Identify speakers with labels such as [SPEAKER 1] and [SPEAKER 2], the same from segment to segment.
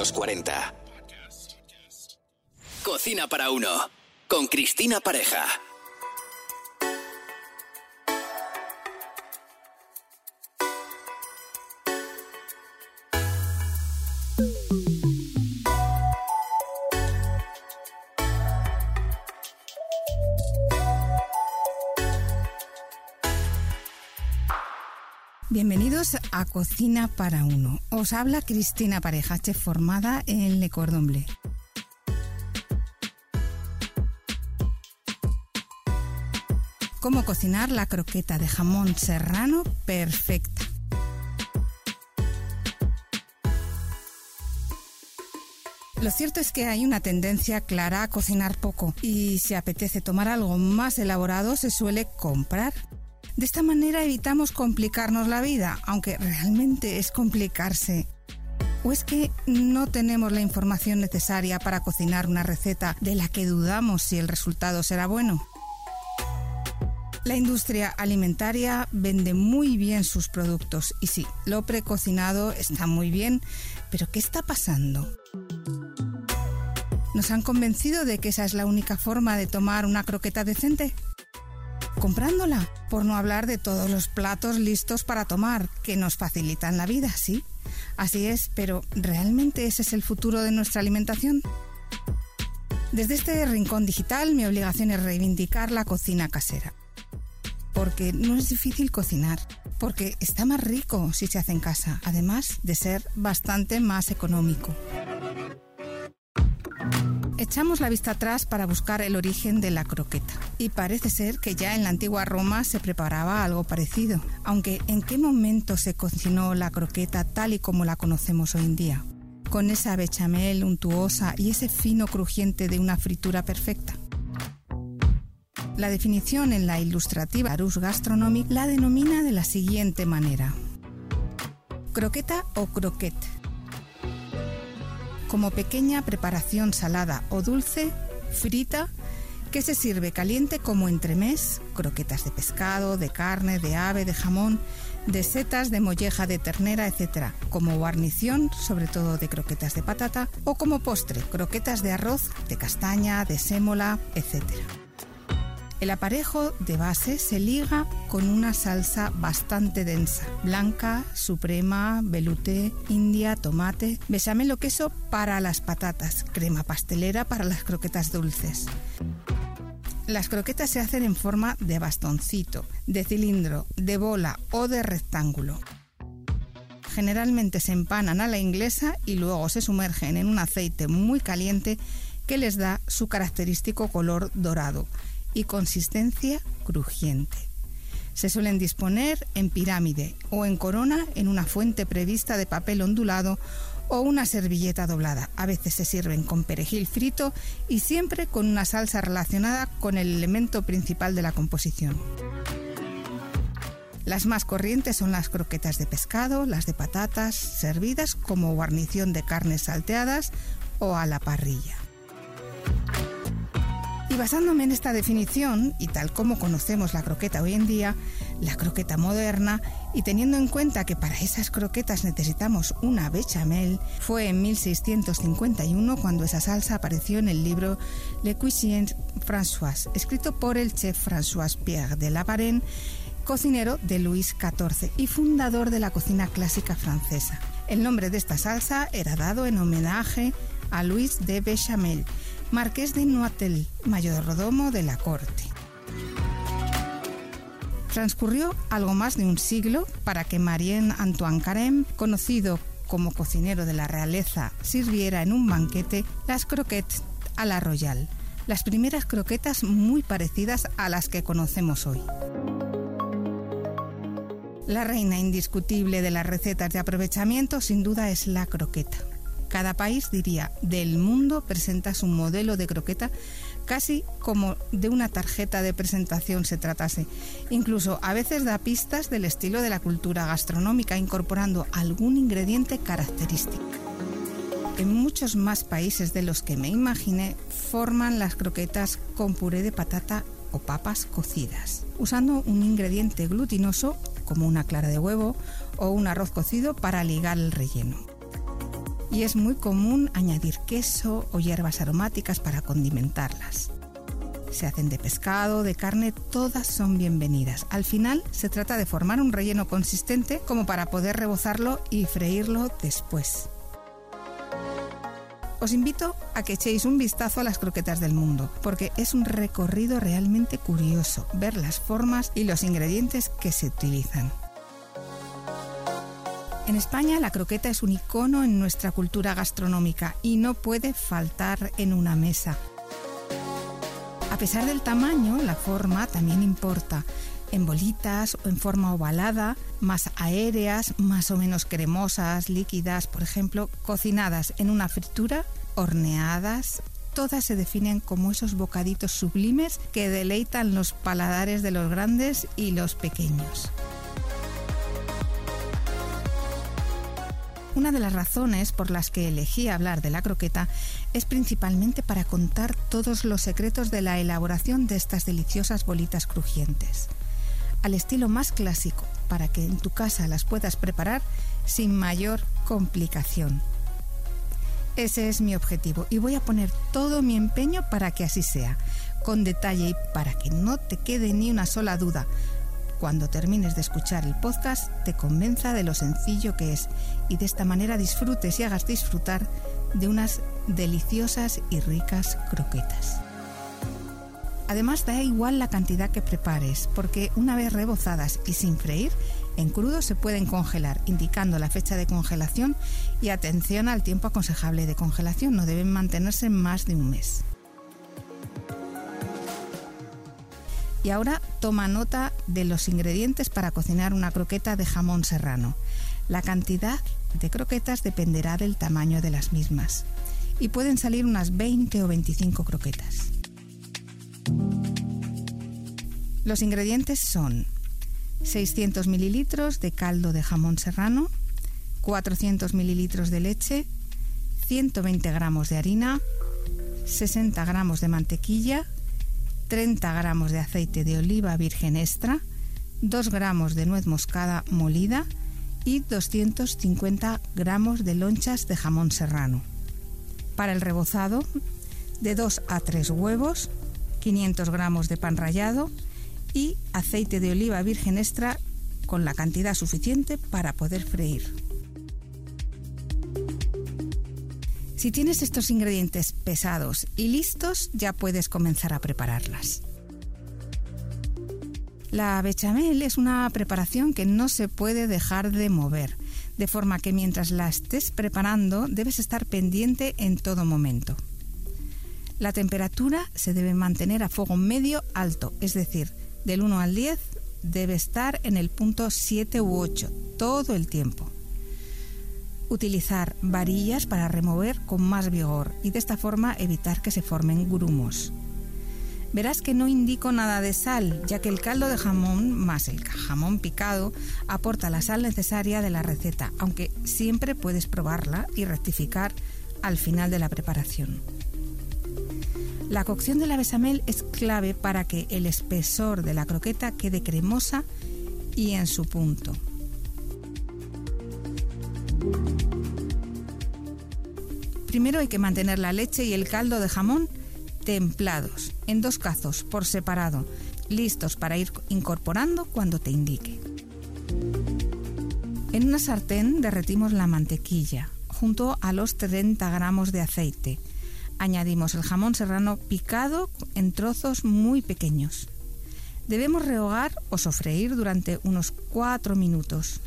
[SPEAKER 1] los 40.
[SPEAKER 2] Cocina para uno. Con Cristina Pareja.
[SPEAKER 3] Bienvenidos a Cocina para Uno. Os habla Cristina Pareja, chef formada en Le Cordon Bleu. Cómo cocinar la croqueta de jamón serrano perfecta. Lo cierto es que hay una tendencia clara a cocinar poco y si apetece tomar algo más elaborado se suele comprar. De esta manera evitamos complicarnos la vida, aunque realmente es complicarse. ¿O es que no tenemos la información necesaria para cocinar una receta de la que dudamos si el resultado será bueno? La industria alimentaria vende muy bien sus productos y sí, lo precocinado está muy bien, pero ¿qué está pasando? ¿Nos han convencido de que esa es la única forma de tomar una croqueta decente? Comprándola, por no hablar de todos los platos listos para tomar, que nos facilitan la vida, ¿sí? Así es, pero ¿realmente ese es el futuro de nuestra alimentación? Desde este rincón digital mi obligación es reivindicar la cocina casera. Porque no es difícil cocinar, porque está más rico si se hace en casa, además de ser bastante más económico. Echamos la vista atrás para buscar el origen de la croqueta. Y parece ser que ya en la antigua Roma se preparaba algo parecido. Aunque ¿en qué momento se cocinó la croqueta tal y como la conocemos hoy en día? Con esa bechamel untuosa y ese fino crujiente de una fritura perfecta. La definición en la ilustrativa Arus Gastronomic la denomina de la siguiente manera. Croqueta o croquette como pequeña preparación salada o dulce, frita, que se sirve caliente como entremés, croquetas de pescado, de carne, de ave, de jamón, de setas, de molleja, de ternera, etc., como guarnición, sobre todo de croquetas de patata, o como postre, croquetas de arroz, de castaña, de sémola, etc. El aparejo de base se liga con una salsa bastante densa, blanca, suprema, velouté, india, tomate, bechamel o queso para las patatas, crema pastelera para las croquetas dulces. Las croquetas se hacen en forma de bastoncito, de cilindro, de bola o de rectángulo. Generalmente se empanan a la inglesa y luego se sumergen en un aceite muy caliente que les da su característico color dorado y consistencia crujiente. Se suelen disponer en pirámide o en corona en una fuente prevista de papel ondulado o una servilleta doblada. A veces se sirven con perejil frito y siempre con una salsa relacionada con el elemento principal de la composición. Las más corrientes son las croquetas de pescado, las de patatas, servidas como guarnición de carnes salteadas o a la parrilla. Basándome en esta definición, y tal como conocemos la croqueta hoy en día, la croqueta moderna, y teniendo en cuenta que para esas croquetas necesitamos una bechamel, fue en 1651 cuando esa salsa apareció en el libro Le Cuisine François, escrito por el chef François Pierre de la Varenne, cocinero de Luis XIV y fundador de la cocina clásica francesa. El nombre de esta salsa era dado en homenaje a Luis de Bechamel, marqués de Noatel, mayordomo de la corte. Transcurrió algo más de un siglo para que Marien Antoine Carême, conocido como cocinero de la realeza, sirviera en un banquete las croquettes a la royal, las primeras croquetas muy parecidas a las que conocemos hoy. La reina indiscutible de las recetas de aprovechamiento sin duda es la croqueta. Cada país, diría, del mundo presenta su modelo de croqueta casi como de una tarjeta de presentación se tratase. Incluso a veces da pistas del estilo de la cultura gastronómica, incorporando algún ingrediente característico. En muchos más países de los que me imaginé, forman las croquetas con puré de patata o papas cocidas, usando un ingrediente glutinoso como una clara de huevo o un arroz cocido para ligar el relleno. Y es muy común añadir queso o hierbas aromáticas para condimentarlas. Se hacen de pescado, de carne, todas son bienvenidas. Al final se trata de formar un relleno consistente como para poder rebozarlo y freírlo después. Os invito a que echéis un vistazo a las croquetas del mundo, porque es un recorrido realmente curioso ver las formas y los ingredientes que se utilizan. En España la croqueta es un icono en nuestra cultura gastronómica y no puede faltar en una mesa. A pesar del tamaño, la forma también importa. En bolitas o en forma ovalada, más aéreas, más o menos cremosas, líquidas, por ejemplo, cocinadas en una fritura, horneadas, todas se definen como esos bocaditos sublimes que deleitan los paladares de los grandes y los pequeños. Una de las razones por las que elegí hablar de la croqueta es principalmente para contar todos los secretos de la elaboración de estas deliciosas bolitas crujientes, al estilo más clásico, para que en tu casa las puedas preparar sin mayor complicación. Ese es mi objetivo y voy a poner todo mi empeño para que así sea, con detalle y para que no te quede ni una sola duda, cuando termines de escuchar el podcast te convenza de lo sencillo que es y de esta manera disfrutes y hagas disfrutar de unas deliciosas y ricas croquetas. Además da igual la cantidad que prepares, porque una vez rebozadas y sin freír, en crudo se pueden congelar, indicando la fecha de congelación y atención al tiempo aconsejable de congelación, no deben mantenerse más de un mes. Y ahora toma nota de los ingredientes para cocinar una croqueta de jamón serrano. La cantidad de croquetas dependerá del tamaño de las mismas y pueden salir unas 20 o 25 croquetas. Los ingredientes son 600 mililitros de caldo de jamón serrano, 400 mililitros de leche, 120 gramos de harina, 60 gramos de mantequilla, 30 gramos de aceite de oliva virgen extra, 2 gramos de nuez moscada molida y 250 gramos de lonchas de jamón serrano. Para el rebozado, de 2 a 3 huevos, 500 gramos de pan rallado y aceite de oliva virgen extra con la cantidad suficiente para poder freír. Si tienes estos ingredientes pesados y listos, ya puedes comenzar a prepararlas. La bechamel es una preparación que no se puede dejar de mover, de forma que mientras la estés preparando debes estar pendiente en todo momento. La temperatura se debe mantener a fuego medio alto, es decir, del 1 al 10 debe estar en el punto 7 u 8 todo el tiempo utilizar varillas para remover con más vigor y de esta forma evitar que se formen grumos. Verás que no indico nada de sal, ya que el caldo de jamón más el jamón picado aporta la sal necesaria de la receta, aunque siempre puedes probarla y rectificar al final de la preparación. La cocción de la besamel es clave para que el espesor de la croqueta quede cremosa y en su punto. Primero hay que mantener la leche y el caldo de jamón templados, en dos cazos, por separado, listos para ir incorporando cuando te indique. En una sartén derretimos la mantequilla, junto a los 30 gramos de aceite. Añadimos el jamón serrano picado en trozos muy pequeños. Debemos rehogar o sofreír durante unos 4 minutos.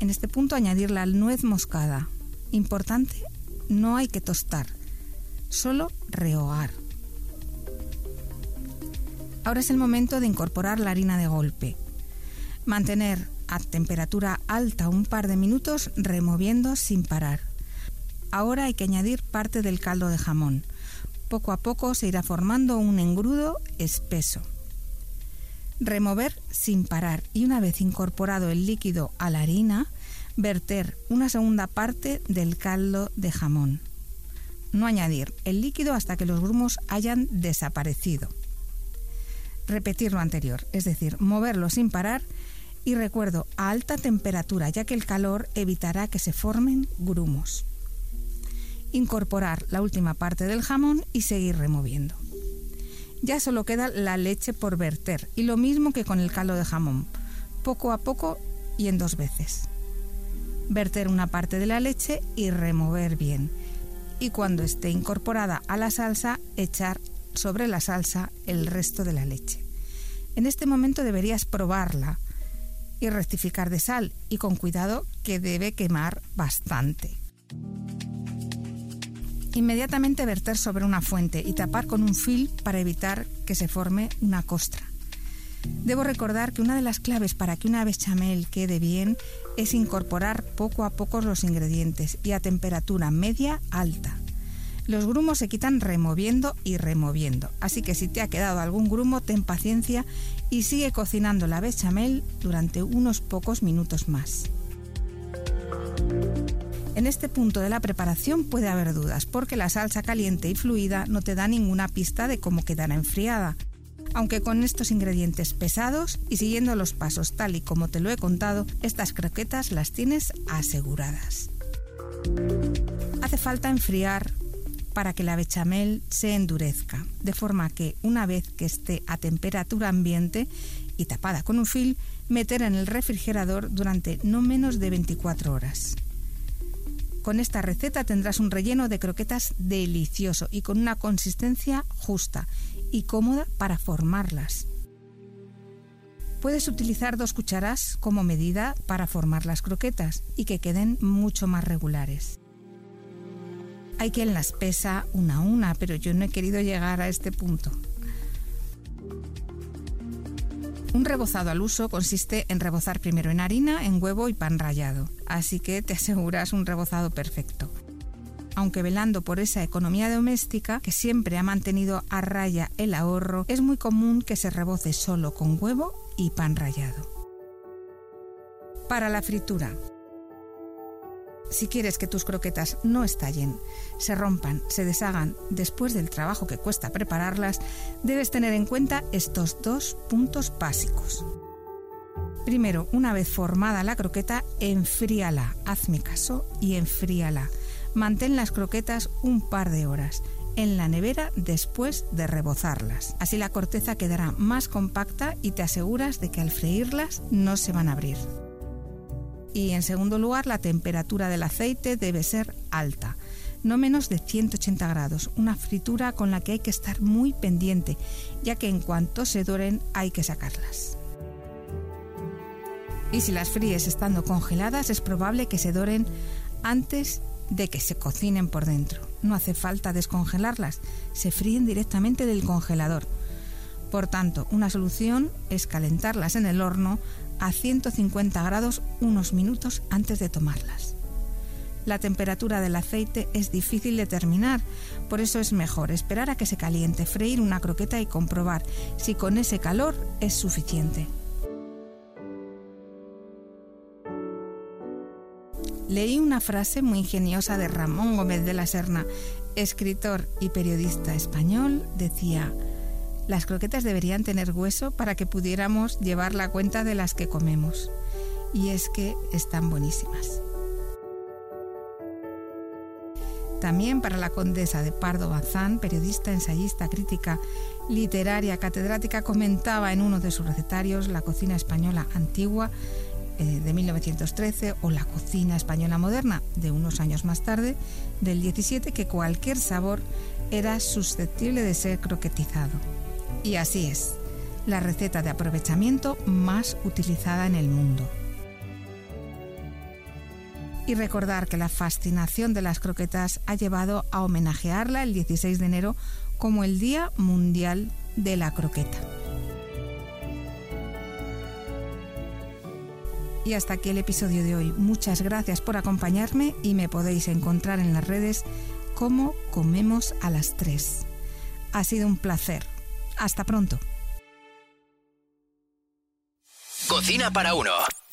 [SPEAKER 3] En este punto añadir la nuez moscada. Importante no hay que tostar, solo rehogar. Ahora es el momento de incorporar la harina de golpe. Mantener a temperatura alta un par de minutos removiendo sin parar. Ahora hay que añadir parte del caldo de jamón. Poco a poco se irá formando un engrudo espeso. Remover sin parar y una vez incorporado el líquido a la harina, verter una segunda parte del caldo de jamón. No añadir el líquido hasta que los grumos hayan desaparecido. Repetir lo anterior, es decir, moverlo sin parar y recuerdo a alta temperatura ya que el calor evitará que se formen grumos. incorporar la última parte del jamón y seguir removiendo. Ya solo queda la leche por verter y lo mismo que con el caldo de jamón, poco a poco y en dos veces. Verter una parte de la leche y remover bien. Y cuando esté incorporada a la salsa, echar sobre la salsa el resto de la leche. En este momento deberías probarla y rectificar de sal y con cuidado que debe quemar bastante. Inmediatamente verter sobre una fuente y tapar con un fil para evitar que se forme una costra. Debo recordar que una de las claves para que una bechamel quede bien es incorporar poco a poco los ingredientes y a temperatura media alta. Los grumos se quitan removiendo y removiendo, así que si te ha quedado algún grumo, ten paciencia y sigue cocinando la bechamel durante unos pocos minutos más. En este punto de la preparación puede haber dudas, porque la salsa caliente y fluida no te da ninguna pista de cómo quedará enfriada. Aunque con estos ingredientes pesados y siguiendo los pasos tal y como te lo he contado, estas croquetas las tienes aseguradas. Hace falta enfriar para que la bechamel se endurezca, de forma que una vez que esté a temperatura ambiente y tapada con un film, meter en el refrigerador durante no menos de 24 horas. Con esta receta tendrás un relleno de croquetas delicioso y con una consistencia justa y cómoda para formarlas. Puedes utilizar dos cucharas como medida para formar las croquetas y que queden mucho más regulares. Hay quien las pesa una a una, pero yo no he querido llegar a este punto. Un rebozado al uso consiste en rebozar primero en harina, en huevo y pan rallado, así que te aseguras un rebozado perfecto. Aunque velando por esa economía doméstica que siempre ha mantenido a raya el ahorro, es muy común que se reboce solo con huevo y pan rallado. Para la fritura, si quieres que tus croquetas no estallen, se rompan, se deshagan después del trabajo que cuesta prepararlas, debes tener en cuenta estos dos puntos básicos. Primero, una vez formada la croqueta, enfríala, hazme caso y enfríala. Mantén las croquetas un par de horas en la nevera después de rebozarlas. Así la corteza quedará más compacta y te aseguras de que al freírlas no se van a abrir. Y en segundo lugar, la temperatura del aceite debe ser alta, no menos de 180 grados, una fritura con la que hay que estar muy pendiente, ya que en cuanto se doren hay que sacarlas. Y si las fríes estando congeladas, es probable que se doren antes de que se cocinen por dentro. No hace falta descongelarlas, se fríen directamente del congelador. Por tanto, una solución es calentarlas en el horno a 150 grados unos minutos antes de tomarlas. La temperatura del aceite es difícil de determinar, por eso es mejor esperar a que se caliente, freír una croqueta y comprobar si con ese calor es suficiente. Leí una frase muy ingeniosa de Ramón Gómez de la Serna, escritor y periodista español, decía, las croquetas deberían tener hueso para que pudiéramos llevar la cuenta de las que comemos. Y es que están buenísimas. También para la condesa de Pardo Bazán, periodista, ensayista, crítica literaria, catedrática, comentaba en uno de sus recetarios la cocina española antigua eh, de 1913 o la cocina española moderna de unos años más tarde, del 17, que cualquier sabor era susceptible de ser croquetizado. Y así es, la receta de aprovechamiento más utilizada en el mundo. Y recordar que la fascinación de las croquetas ha llevado a homenajearla el 16 de enero como el Día Mundial de la Croqueta. Y hasta aquí el episodio de hoy. Muchas gracias por acompañarme y me podéis encontrar en las redes como Comemos a las 3. Ha sido un placer. Hasta pronto.
[SPEAKER 2] Cocina para uno.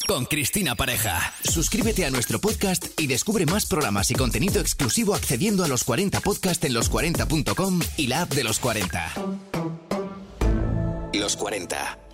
[SPEAKER 2] Con Cristina Pareja. Suscríbete a nuestro podcast y descubre más programas y contenido exclusivo accediendo a los 40 podcast en los40.com y la app de los 40. Los 40.